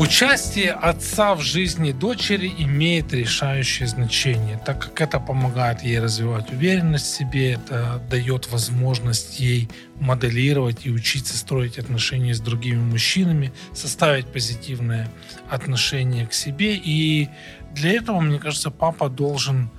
Участие отца в жизни дочери имеет решающее значение, так как это помогает ей развивать уверенность в себе, это дает возможность ей моделировать и учиться строить отношения с другими мужчинами, составить позитивное отношение к себе. И для этого, мне кажется, папа должен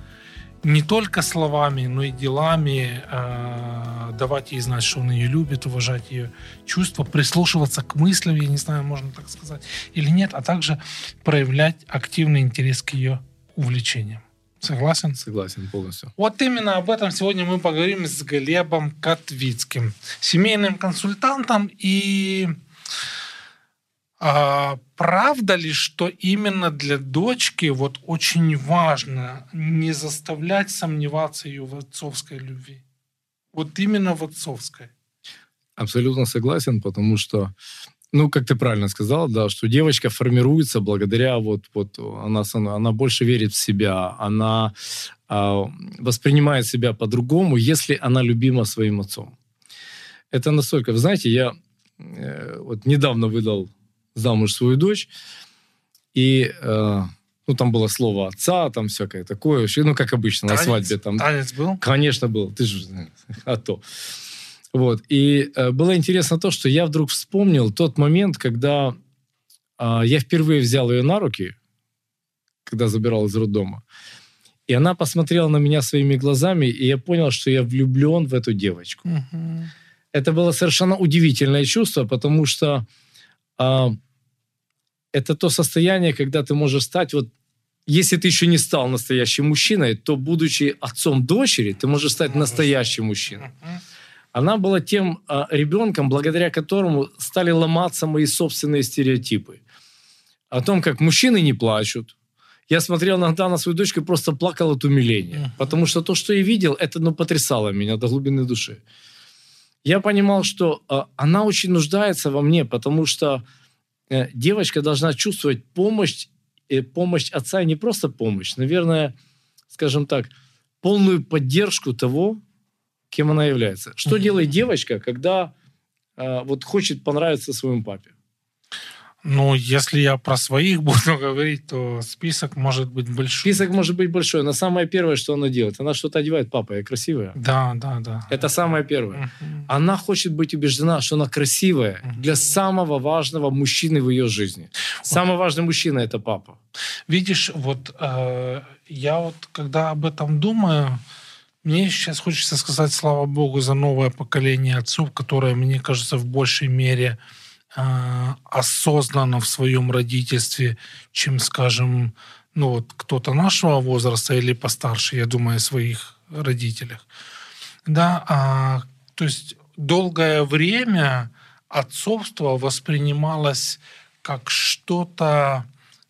не только словами, но и делами э, давать ей знать, что он ее любит, уважать ее чувства, прислушиваться к мыслям, я не знаю, можно так сказать, или нет, а также проявлять активный интерес к ее увлечениям. Согласен? Согласен полностью. Вот именно об этом сегодня мы поговорим с Глебом Котвицким, семейным консультантом и а, правда ли, что именно для дочки вот очень важно не заставлять сомневаться ее в отцовской любви? Вот именно в отцовской. Абсолютно согласен, потому что, ну, как ты правильно сказал, да, что девочка формируется благодаря вот, вот она, она больше верит в себя, она э, воспринимает себя по-другому, если она любима своим отцом. Это настолько, вы знаете, я э, вот недавно выдал замуж свою дочь, и э, ну, там было слово отца, там всякое такое, ну, как обычно, танец, на свадьбе. Там, танец был? Конечно, был, ты же, а то. Вот, и э, было интересно то, что я вдруг вспомнил тот момент, когда э, я впервые взял ее на руки, когда забирал из роддома, и она посмотрела на меня своими глазами, и я понял, что я влюблен в эту девочку. Угу. Это было совершенно удивительное чувство, потому что это то состояние, когда ты можешь стать вот если ты еще не стал настоящим мужчиной, то, будучи отцом дочери, ты можешь стать настоящим мужчиной. Она была тем э, ребенком, благодаря которому стали ломаться мои собственные стереотипы. О том, как мужчины не плачут. Я смотрел иногда на свою дочку и просто плакал от умиления. Потому что то, что я видел, это ну, потрясало меня до глубины души я понимал, что э, она очень нуждается во мне, потому что э, девочка должна чувствовать помощь, э, помощь отца, и не просто помощь, наверное, скажем так, полную поддержку того, кем она является. Что mm-hmm. делает девочка, когда э, вот хочет понравиться своему папе? Ну, если я про своих буду говорить, то список может быть большой. Список может быть большой, но самое первое, что она делает, она что-то одевает. Папа, я красивая. Да, да, да. Это самое первое. uh Она хочет быть убеждена, что она красивая uh для самого важного мужчины в ее жизни. Самый важный мужчина это папа. Видишь, вот э, я вот когда об этом думаю, мне сейчас хочется сказать слава богу за новое поколение отцов, которое, мне кажется, в большей мере э, осознанно в своем родительстве, чем, скажем, ну вот кто-то нашего возраста или постарше, я думаю о своих родителях. Да, а, то есть долгое время отцовство воспринималось как что-то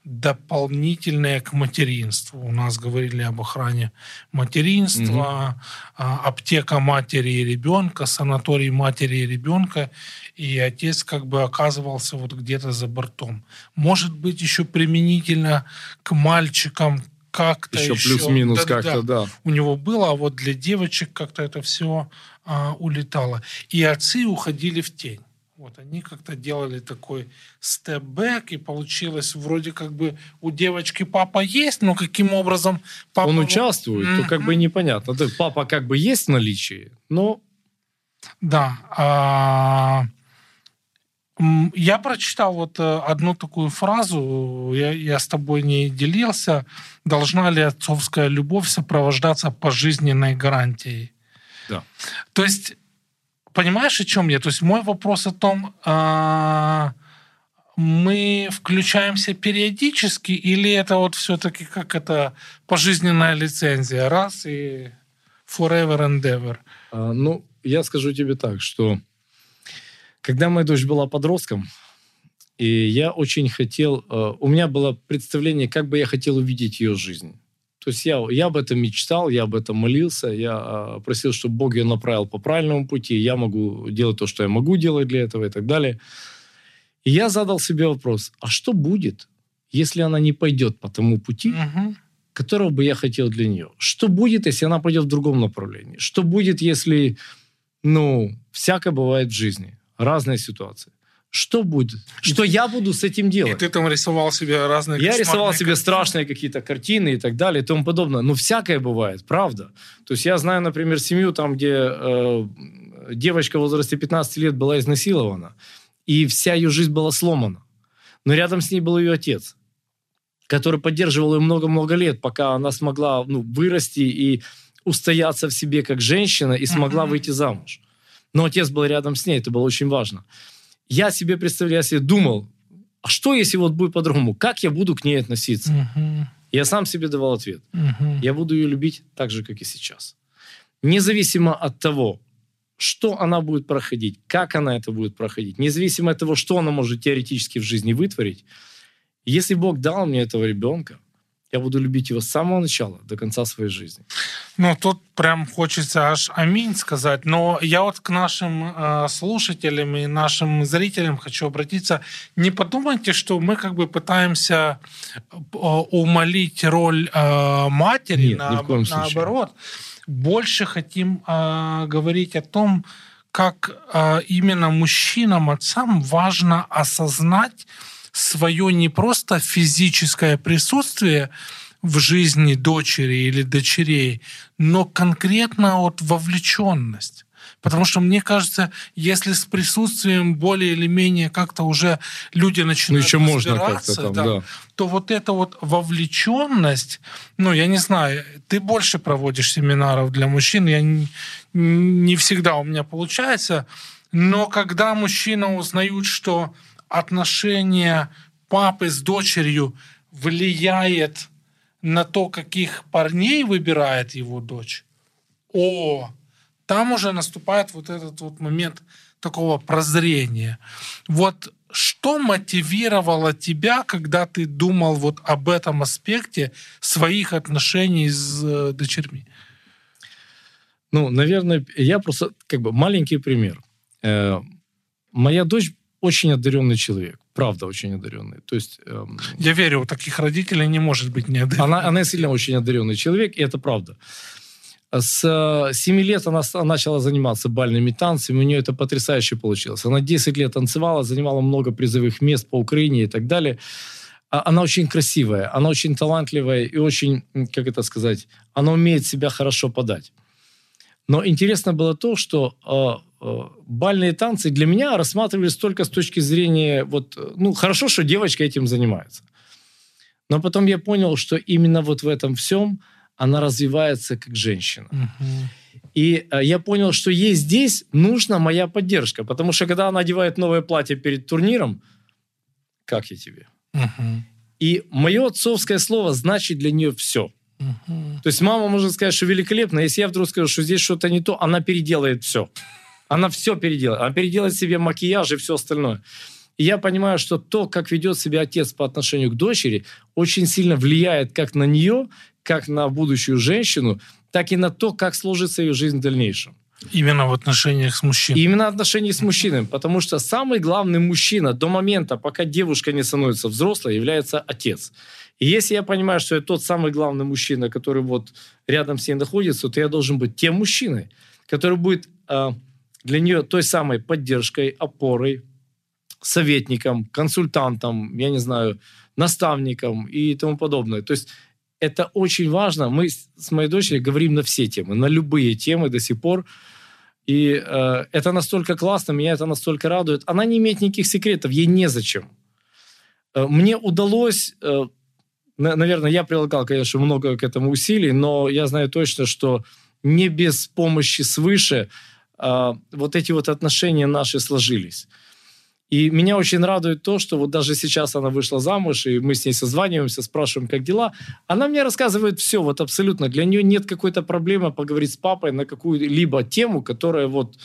дополнительное к материнству. У нас говорили об охране материнства, угу. аптека матери и ребенка, санаторий матери и ребенка, и отец как бы оказывался вот где-то за бортом. Может быть, еще применительно к мальчикам как-то еще. Еще плюс-минус да, как-то, да. У него было, а вот для девочек как-то это все а, улетало. И отцы уходили в тень. Вот они как-то делали такой степ-бэк, и получилось вроде как бы у девочки папа есть, но каким образом папа... Он участвует, mm-hmm. то как бы непонятно. То папа как бы есть в наличии, но... Да. А... Я прочитал вот э, одну такую фразу, я, я с тобой не делился. Должна ли отцовская любовь сопровождаться пожизненной гарантией? Да. То есть понимаешь, о чем я? То есть мой вопрос о том, а, мы включаемся периодически, или это вот все-таки как это пожизненная лицензия, раз и forever and ever? А, ну, я скажу тебе так, что когда моя дочь была подростком, и я очень хотел, а, у меня было представление, как бы я хотел увидеть ее жизнь. То есть я, я об этом мечтал, я об этом молился, я э, просил, чтобы Бог ее направил по правильному пути, я могу делать то, что я могу делать для этого и так далее. И я задал себе вопрос, а что будет, если она не пойдет по тому пути, угу. которого бы я хотел для нее? Что будет, если она пойдет в другом направлении? Что будет, если, ну, всякое бывает в жизни, разные ситуации. Что будет? Что я буду с этим делать? И ты там рисовал себе разные Я рисовал себе картины. страшные какие-то картины и так далее и тому подобное. Ну, всякое бывает, правда. То есть я знаю, например, семью, там, где э, девочка в возрасте 15 лет была изнасилована, и вся ее жизнь была сломана. Но рядом с ней был ее отец, который поддерживал ее много-много лет, пока она смогла ну, вырасти и устояться в себе как женщина и смогла Мгм. выйти замуж. Но отец был рядом с ней, это было очень важно. Я себе представляю, я себе думал, а что если вот будет по-другому? Как я буду к ней относиться? Мгм. Я сам себе давал ответ. Мгм. Я буду ее любить так же, как и сейчас. Независимо от того, что она будет проходить, как она это будет проходить, независимо от того, что она может теоретически в жизни вытворить, если Бог дал мне этого ребенка, я буду любить его с самого начала до конца своей жизни. Ну, тут прям хочется аж аминь сказать. Но я вот к нашим э, слушателям и нашим зрителям хочу обратиться. Не подумайте, что мы как бы пытаемся э, умолить роль э, матери, Нет, ни коем случае. наоборот. Больше хотим э, говорить о том, как э, именно мужчинам, отцам важно осознать свое не просто физическое присутствие в жизни дочери или дочерей, но конкретно вот вовлеченность. Потому что мне кажется, если с присутствием более или менее как-то уже люди Ну, начинают еще можно как-то там, да, да. то вот эта вот вовлеченность, ну, я не знаю, ты больше проводишь семинаров для мужчин, я не, не всегда у меня получается, но когда мужчина узнают, что отношение папы с дочерью влияет на то, каких парней выбирает его дочь, о, там уже наступает вот этот вот момент такого прозрения. Вот что мотивировало тебя, когда ты думал вот об этом аспекте своих отношений с э, дочерьми? Ну, наверное, я просто как бы маленький пример. Э, моя дочь очень одаренный человек, правда, очень одаренный. То есть эм, Я верю, у таких родителей не может быть неодаренных. она, она сильно очень одаренный человек, и это правда. С э, 7 лет она начала заниматься бальными танцами, у нее это потрясающе получилось. Она 10 лет танцевала, занимала много призовых мест по Украине и так далее. А Она очень красивая, она очень талантливая и очень, как это сказать, она умеет себя хорошо подать. Но интересно было то, что э, э, бальные танцы для меня рассматривались только с точки зрения, вот, э, ну, хорошо, что девочка этим занимается. Но потом я понял, что именно вот в этом всем она развивается как женщина. И э, я понял, что ей здесь нужна моя поддержка, потому что когда она одевает новое платье перед турниром, как я тебе? И мое отцовское слово значит для нее все. То есть мама может сказать, что великолепно, если я вдруг скажу, что здесь что-то не то, она переделает все. Она все переделает. Она переделает себе макияж и все остальное. И я понимаю, что то, как ведет себя отец по отношению к дочери, очень сильно влияет как на нее, как на будущую женщину, так и на то, как сложится ее жизнь в дальнейшем. Именно в отношениях с мужчиной. именно отношения с мужчинами, потому что самый главный мужчина до момента, пока девушка не становится взрослой, является отец. И если я понимаю, что я тот самый главный мужчина, который вот рядом с ней находится, то я должен быть тем мужчиной, который будет э, для нее той самой поддержкой, опорой, советником, консультантом, я не знаю, наставником и тому подобное. То есть это очень важно. Мы с моей дочерью говорим на все темы, на любые темы до сих пор. И э, это настолько классно, меня это настолько радует. Она не имеет никаких секретов, ей незачем. Э, мне удалось, э, на- наверное, я прилагал, конечно, много к этому усилий, но я знаю точно, что не без помощи свыше вот эти вот отношения наши сложились. И меня очень радует то, что вот даже сейчас она вышла замуж, и мы с ней созваниваемся, спрашиваем, как дела. Она мне рассказывает все, вот абсолютно. Для нее нет какой-то проблемы поговорить с папой на какую-либо тему, которая вот,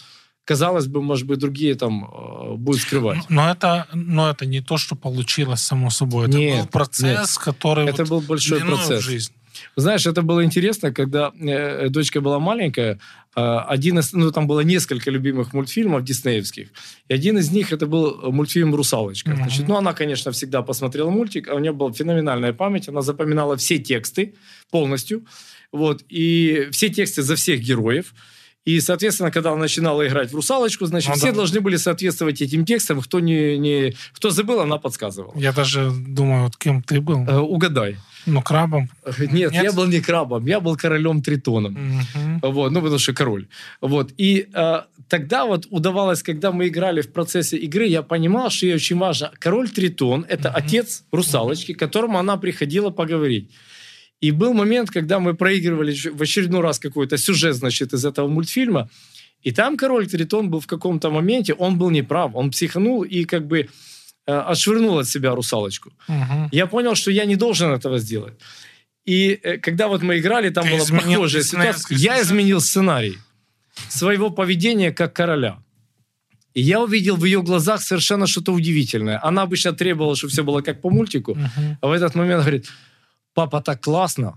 казалось бы, может быть, другие там э, будут скрывать. Но это, но это не то, что получилось само собой. Это Нет, был процесс, который Это вот был большой в процесс. жизнь. Знаешь, это было интересно, когда э, дочка была маленькая. э, один из, ну, там было несколько любимых мультфильмов диснеевских. И один из них это был мультфильм «Русалочка». Мгм. Значит, ну, она, конечно, всегда посмотрела мультик, а у нее была феноменальная память. Она запоминала все тексты полностью. Вот, и все тексты за всех героев. И, соответственно, когда она начинала играть в русалочку, значит, Ну все да. должны были соответствовать этим текстам. Кто, не, не, кто забыл, она подсказывала. Я даже думаю, вот кем ты был. Э, угадай. Ну, крабом. Нет, Нет? я был не крабом, я был королем Тритоном. Мгм. Вот, ну, потому что король. Вот. И э, тогда вот удавалось, когда мы играли в процессе игры, я понимал, что ей очень важно. Король Тритон – это Мгм. отец русалочки, к которому она приходила поговорить. И был момент, когда мы проигрывали в очередной раз какой-то сюжет, значит, из этого мультфильма, и там король Тритон был в каком-то моменте, он был неправ, он психанул и как бы э, отшвырнул от себя русалочку. Мгм. Я понял, что я не должен этого сделать. И э, когда вот мы играли, там Ты была похожая ситуация. Я изменил сценарий своего поведения как короля. И я увидел в ее глазах совершенно что-то удивительное. Она обычно требовала, чтобы все было как по мультику, Мгм. а в этот момент говорит, папа, так классно.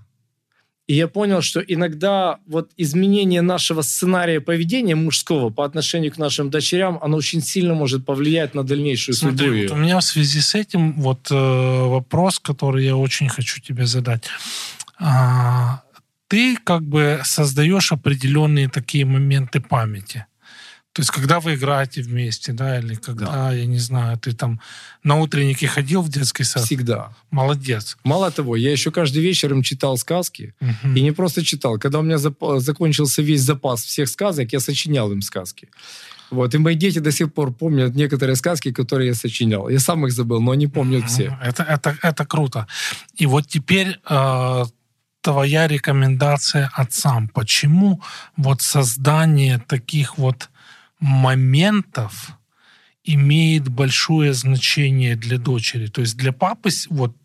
И я понял, что иногда вот изменение нашего сценария поведения мужского по отношению к нашим дочерям, оно очень сильно может повлиять на дальнейшую судьбу Смотри, ее. вот у меня в связи с этим вот э, вопрос, который я очень хочу тебе задать. А, ты как бы создаешь определенные такие моменты памяти. То есть, когда вы играете вместе, да, или когда, я не знаю, ты там на утреннике ходил в детский сад, Всегда. молодец. Мало того, я еще каждый вечер им читал сказки. Мгм. И не просто читал. Когда у меня зап- закончился весь запас всех сказок, я сочинял им сказки. Вот. И мои дети до сих пор помнят некоторые сказки, которые я сочинял. Я сам их забыл, но они помнят все. Это, это, это круто. И вот теперь э, твоя рекомендация отцам. Почему вот создание таких вот моментов имеет большое значение для дочери? То есть для папы вот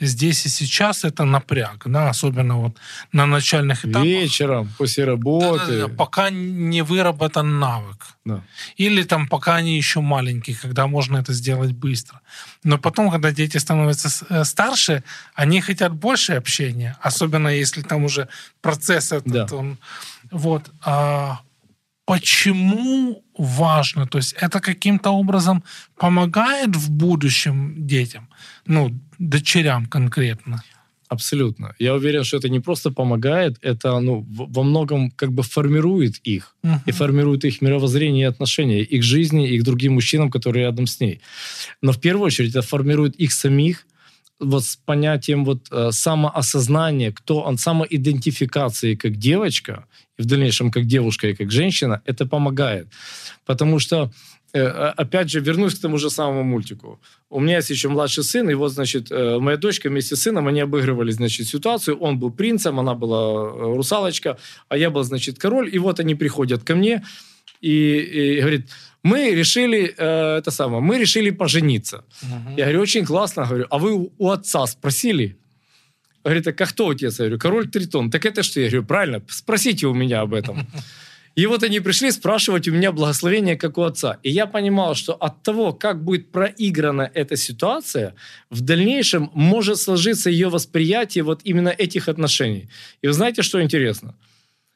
здесь и сейчас это напряг, да, особенно вот на начальных этапах. Вечером, после работы. Да-да-да, пока не выработан навык. Да. Или там пока они еще маленькие, когда можно это сделать быстро. Но потом, когда дети становятся э, старше, они хотят больше общения, особенно если там уже процесс этот, Да. он... Вот. А почему важно? То есть это каким-то образом помогает в будущем детям? Ну, дочерям конкретно. Абсолютно. Я уверен, что это не просто помогает, это ну, во многом как бы формирует их. Мгм. и формирует их мировоззрение и отношения, их жизни, и к другим мужчинам, которые рядом с ней. Но в первую очередь это формирует их самих вот с понятием вот э, самоосознания, кто он, самоидентификации как девочка, и в дальнейшем как девушка и как женщина, это помогает. Потому что, э, опять же, вернусь к тому же самому мультику. У меня есть еще младший сын, и вот, значит, э, моя дочка вместе с сыном, они обыгрывали, значит, ситуацию. Он был принцем, она была русалочка, а я был, значит, король. И вот они приходят ко мне и, и говорит, мы решили, э, это самое, мы решили пожениться. Мгм. Я говорю, очень классно. Говорю, а вы у- у отца спросили? Говорит, так а кто отец? Я говорю, король Тритон. Так это что? Я говорю, правильно, спросите у меня об этом. И вот они пришли спрашивать у меня благословение, как у отца. И я понимал, что от того, как будет проиграна эта ситуация, в дальнейшем может сложиться ее восприятие вот именно этих отношений. И вы знаете, что интересно?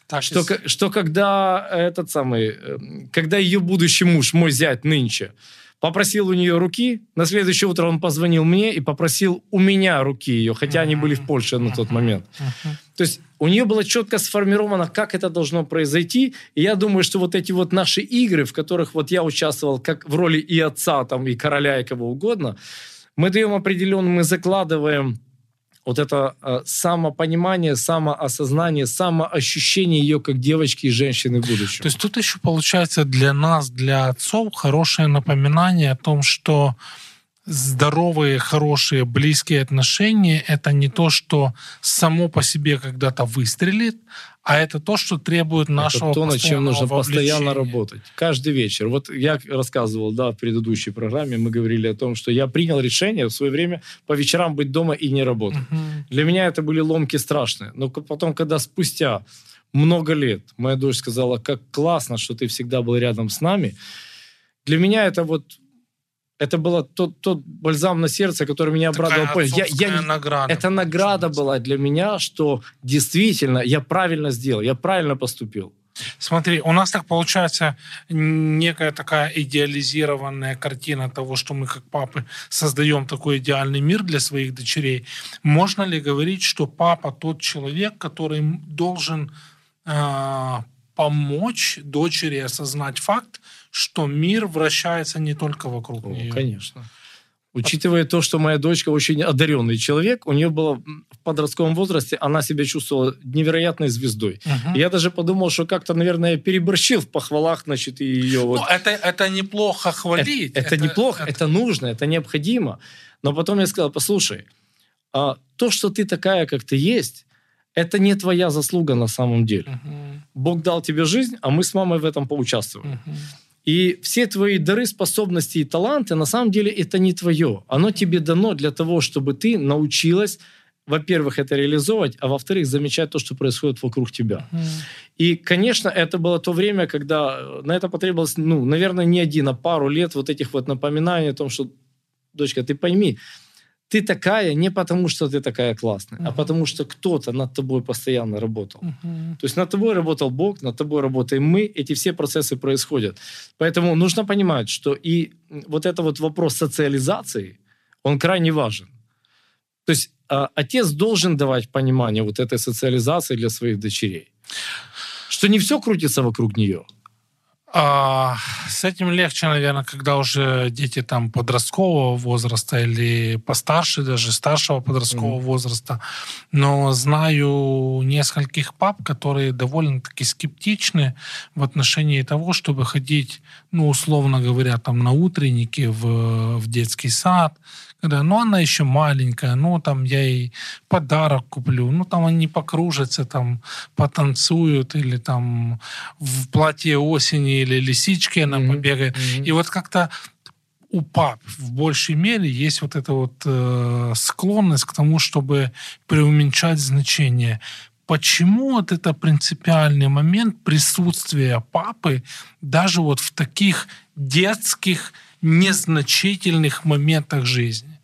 Так, Что, ко- что когда этот самый, эм, когда ее будущий муж, мой зять нынче, попросил у нее руки, на следующее утро он позвонил мне и попросил у меня руки ее, хотя они были в Польше на тот момент. То есть у нее было четко сформировано, как это должно произойти. И я думаю, что вот эти вот наши игры, в которых вот я участвовал как в роли и отца, там, и короля, и кого угодно, мы даем определенно, мы закладываем вот это э, самопонимание, самоосознание, самоощущение ее как девочки и женщины в будущем. То есть тут еще получается для нас, для отцов, хорошее напоминание о том, что здоровые, хорошие, близкие отношения — это не то, что само по себе когда-то выстрелит, а это то, что требует нашего это то, над чем нужно постоянного постоянно вовлечения. работать. Каждый вечер. Вот я рассказывал, да, в предыдущей программе мы говорили о том, что я принял решение в свое время по вечерам быть дома и не работать. Мгм. Для меня это были ломки страшные. Но потом, когда спустя много лет моя дочь сказала, как классно, что ты всегда был рядом с нами, для меня это вот это было тот, тот бальзам на сердце, который меня обрадовал. Такая Я, я награда. это награда была для меня, что действительно я правильно сделал, я правильно поступил. Смотри, у нас так получается некая такая идеализированная картина того, что мы как папы создаем такой идеальный мир для своих дочерей. Можно ли говорить, что папа тот человек, который должен а, помочь дочери осознать факт, что мир вращается не только вокруг О, нее. Конечно. Учитывая то, что моя дочка очень одаренный человек, у нее было в подростковом возрасте, она себя чувствовала невероятной звездой. Мгм. Я даже подумал, что как-то, наверное, переборщил в похвалах, значит, и ее вот. Ну, это, это неплохо Это, хвалить. это неплохо, это- это нужно, это необходимо. Но потом я сказал, послушай, а то, что ты такая, как ты есть, это не твоя заслуга на самом деле. Мгм. Бог дал тебе жизнь, а мы с мамой в этом поучаствовали. Мгм. И все твои дары, способности и таланты, на самом деле, это не твое. Оно тебе дано для того, чтобы ты научилась, во-первых, это реализовывать, а во-вторых, замечать то, что происходит вокруг тебя. Мгм. И, конечно, это было то время, когда на это потребовалось, ну, наверное, не один, а пару лет вот этих вот напоминаний о том, что, дочка, ты пойми, ты такая не потому, что ты такая классная, а Мгм. потому, что кто-то над тобой постоянно работал. Мгм. То есть над тобой работал Бог, над тобой работаем мы, эти все процессы происходят. Поэтому нужно понимать, что и вот это вот вопрос социализации, он крайне важен. То есть а, отец должен давать понимание вот этой социализации для своих дочерей. Что не все крутится вокруг нее. А, с этим легче, наверное, когда уже дети там подросткового возраста или постарше, даже старшего подросткового Мгм. возраста. Но знаю нескольких пап, которые довольно-таки скептичны в отношении того, чтобы ходить, ну, условно говоря, там на утренники в, в детский сад, когда, ну, она еще маленькая, ну, там я ей подарок куплю, ну, там они покружатся, там потанцуют или там в платье осени или лисички она Мгм. побегает. И вот как-то у пап в большей мере есть вот эта вот э, склонность к тому, чтобы преуменьшать значение. Почему вот это принципиальный момент присутствия папы даже вот в таких детских, незначительных моментах жизни?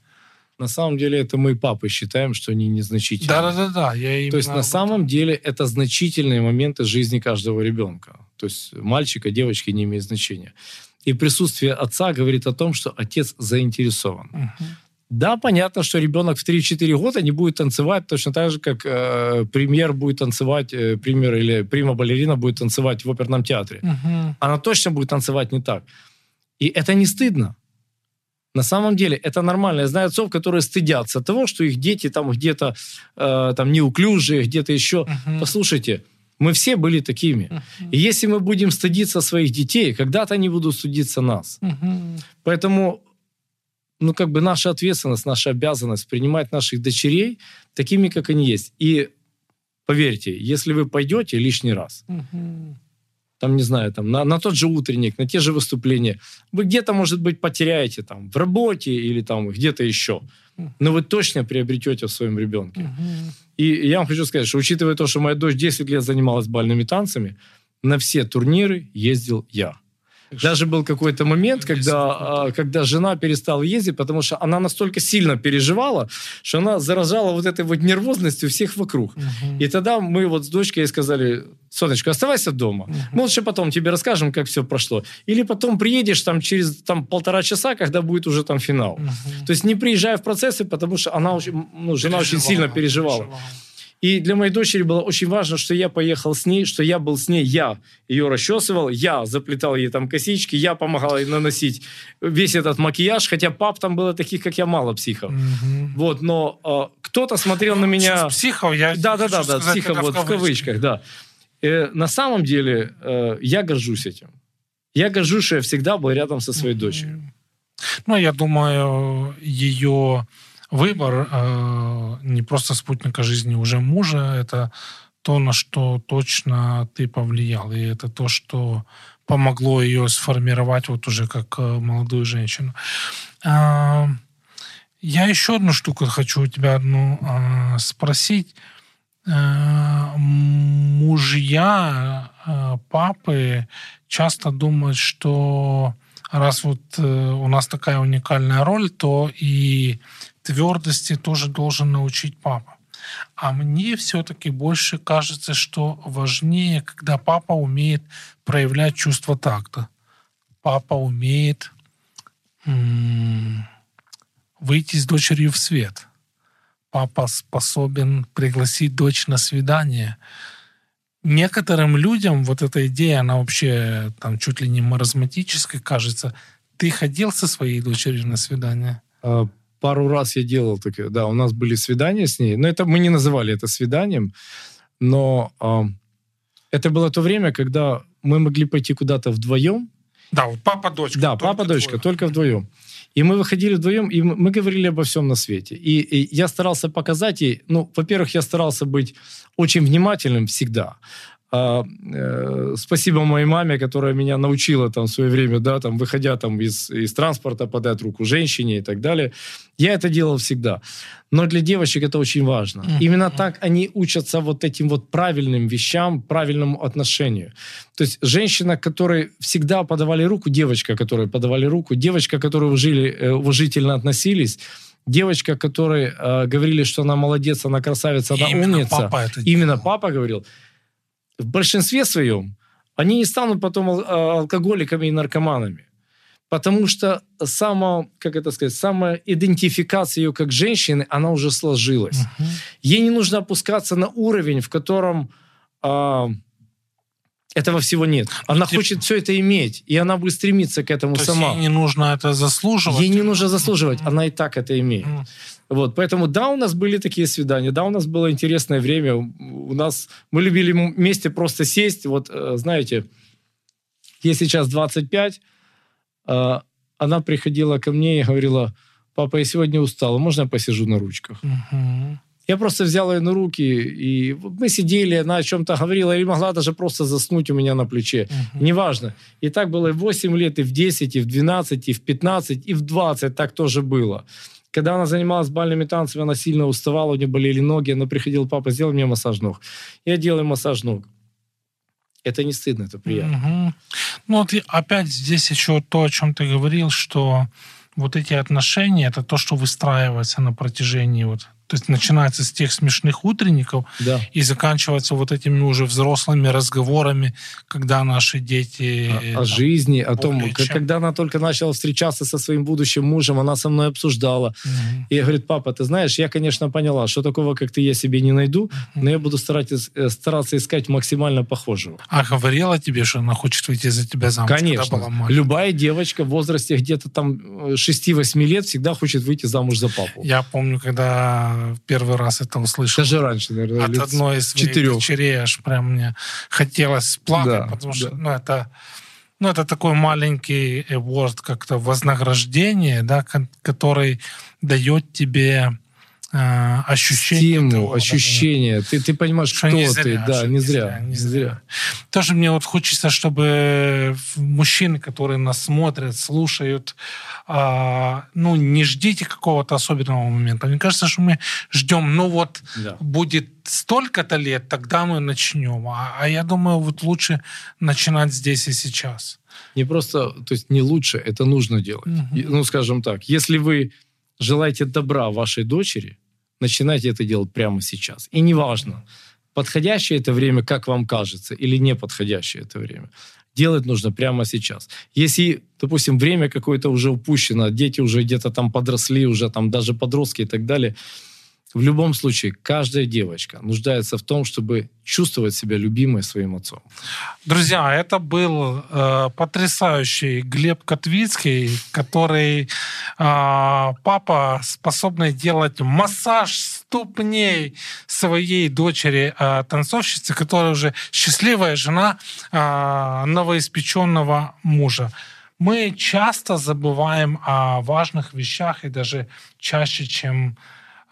На самом деле это мы, папы, считаем, что они незначительны. Да-да-да, я. То есть на самом деле это значительные моменты жизни каждого ребенка. То есть мальчика, девочки не имеет значения. И присутствие отца говорит о том, что отец заинтересован. Мгм. Да, понятно, что ребенок в 3-4 года не будет танцевать точно так же, как э, премьер будет танцевать, э, премьер или прима-балерина будет танцевать в оперном театре. Мгм. Она точно будет танцевать не так. И это не стыдно. На самом деле это нормально. Я знаю отцов, которые стыдятся того, что их дети там где-то э, там неуклюжие, где-то еще. Мгм. Послушайте, мы все были такими. Мгм. И если мы будем стыдиться своих детей, когда-то они будут стыдиться нас. Мгм. Поэтому, ну, как бы наша ответственность, наша обязанность принимать наших дочерей такими, как они есть. И поверьте, если вы пойдете лишний раз, Мгм. Там, не знаю, там, на, на тот же утренник, на те же выступления, вы где-то, может быть, потеряете там в работе или там где-то еще. Но вы точно приобретете в своем ребенке. И я вам хочу сказать, что учитывая то, что моя дочь 10 лет занималась бальными танцами, на все турниры ездил я. Даже был какой-то момент, когда, а, когда жена перестала ездить, потому что она настолько сильно переживала, что она заражала вот этой вот нервозностью всех вокруг. Мгм. И тогда мы вот с дочкой ей сказали, Сонечка, оставайся дома. Мгм. Мы лучше потом тебе расскажем, как все прошло. Или потом приедешь там через там, полтора часа, когда будет уже там финал. Мгм. То есть не приезжая в процессы, потому что она очень, ну, жена очень сильно переживала. И для моей дочери было очень важно, что я поехал с ней, что я был с ней, я ее расчесывал, я заплетал ей там косички, я помогал ей наносить весь этот макияж, хотя пап там было таких, как я, мало психов. Мгм. Вот, но э, кто-то смотрел на меня... Психов, я Да, да, психов, вот в кавычках, да. Э, на самом деле э, я горжусь этим. Я горжусь, что я всегда был рядом со своей дочерью. Ну, я думаю, ее выбор э, не просто спутника жизни уже мужа, это то, на что точно ты повлиял. И это то, что помогло ее сформировать вот уже как э, молодую женщину. А, я еще одну штуку хочу у тебя одну а, спросить. Э, мужья, э, папы часто думают, что раз вот э, у нас такая уникальная роль, то и твердости тоже должен научить папа. А мне все-таки больше кажется, что важнее, когда папа умеет проявлять чувство такта. Папа умеет выйти с дочерью в свет. Папа способен пригласить дочь на свидание. некоторым людям вот эта идея, она вообще там чуть ли не маразматической кажется. Ты ходил со своей дочерью на свидание? Пару раз я делал такое. Да, у нас были свидания с ней. Но это мы не называли это свиданием. Но э, это было то время, когда мы могли пойти куда-то вдвоем. Да, вот папа-дочка. Да, папа-дочка, только вдвоем. И мы выходили вдвоем, и мы говорили обо всем на свете. И, и я старался показать ей, ну, во-первых, я старался быть очень внимательным всегда. А, э, спасибо моей маме, которая меня научила там в свое время, да, там, выходя там из, из транспорта, подать руку женщине и так далее. Я это делал всегда. Но для девочек это очень важно. Mm-hmm. Именно так они учатся вот этим вот правильным вещам, правильному отношению. То есть женщина, которой всегда подавали руку, девочка, которой подавали руку, девочка, которой уважили, э, уважительно относились, девочка, которой э, говорили, что она молодец, она красавица, она Именно умница. Папа это Именно папа говорил в большинстве своем они не станут потом алкоголиками и наркоманами. Потому что сама, как это сказать, самая идентификация ее как женщины, она уже сложилась. Uh-huh. Ей не нужно опускаться на уровень, в котором а, этого всего нет. Она Тип... хочет все это иметь, и она будет стремиться к этому То сама. Ей не нужно это заслуживать. Ей не нужно заслуживать, mm-hmm. она и так это имеет. Mm-hmm. Вот, поэтому да, у нас были такие свидания, да, у нас было интересное время, у нас мы любили вместе просто сесть, вот э, знаете, ей сейчас 25, э, она приходила ко мне и говорила, папа, я сегодня устала, можно я посижу на ручках? Я просто взял ее на руки, и мы сидели, она о чем-то говорила, или могла даже просто заснуть у меня на плече. Uh-huh. Неважно. И так было и в 8 лет, и в 10, и в 12, и в 15, и в 20 так тоже было. Когда она занималась бальными танцами, она сильно уставала, у нее болели ноги, она приходила, папа, сделай мне массаж ног. Я делаю массаж ног. Это не стыдно, это приятно. Угу. Ну вот опять здесь еще то, о чем ты говорил, что вот эти отношения, это то, что выстраивается на протяжении вот то есть начинается с тех смешных утренников да. и заканчивается вот этими уже взрослыми разговорами, когда наши дети... О, там, о жизни, о том, чем... когда она только начала встречаться со своим будущим мужем, она со мной обсуждала. Угу. И говорит, папа, ты знаешь, я, конечно, поняла, что такого, как ты, я себе не найду, угу. но я буду стараться, э, стараться искать максимально похожего. А говорила тебе, что она хочет выйти за тебя замуж? Конечно. Любая девочка в возрасте где-то там 6-8 лет всегда хочет выйти замуж за папу. Я помню, когда первый раз это услышал. Даже раньше, наверное, От одной из своих четырех. дочерей аж прям мне хотелось плакать, да, потому что да. ну, это, ну, это такой маленький award, как-то вознаграждение, да, который дает тебе э, ощущение. Стимул, того, ощущение. Да, ты, ты понимаешь, что кто зря, ты. Да, не, не зря, зря. Не зря. Тоже мне вот хочется, чтобы мужчины, которые нас смотрят, слушают, а, ну, не ждите какого-то особенного момента. Мне кажется, что мы ждем, ну вот, да. будет столько-то лет, тогда мы начнем. А, а я думаю, вот лучше начинать здесь и сейчас. Не просто, то есть не лучше, это нужно делать. Угу. Ну, скажем так, если вы желаете добра вашей дочери, начинайте это делать прямо сейчас. И неважно, подходящее это время, как вам кажется, или неподходящее это время делать нужно прямо сейчас. Если, допустим, время какое-то уже упущено, дети уже где-то там подросли, уже там даже подростки и так далее, в любом случае, каждая девочка нуждается в том, чтобы чувствовать себя любимой своим отцом. Друзья, это был э, потрясающий Глеб Котвицкий, который э, папа, способный делать массаж ступней своей дочери э, танцовщицы, которая уже счастливая жена э, новоиспеченного мужа. Мы часто забываем о важных вещах и даже чаще, чем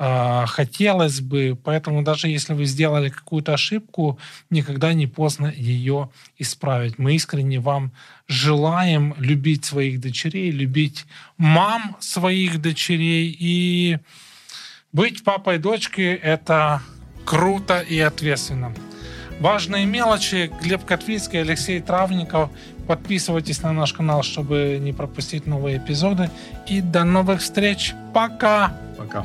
хотелось бы. Поэтому даже если вы сделали какую-то ошибку, никогда не поздно ее исправить. Мы искренне вам желаем любить своих дочерей, любить мам своих дочерей и быть папой и дочкой — это круто и ответственно. Важные мелочи. Глеб Котвицкий, Алексей Травников. Подписывайтесь на наш канал, чтобы не пропустить новые эпизоды. И до новых встреч. Пока! Пока.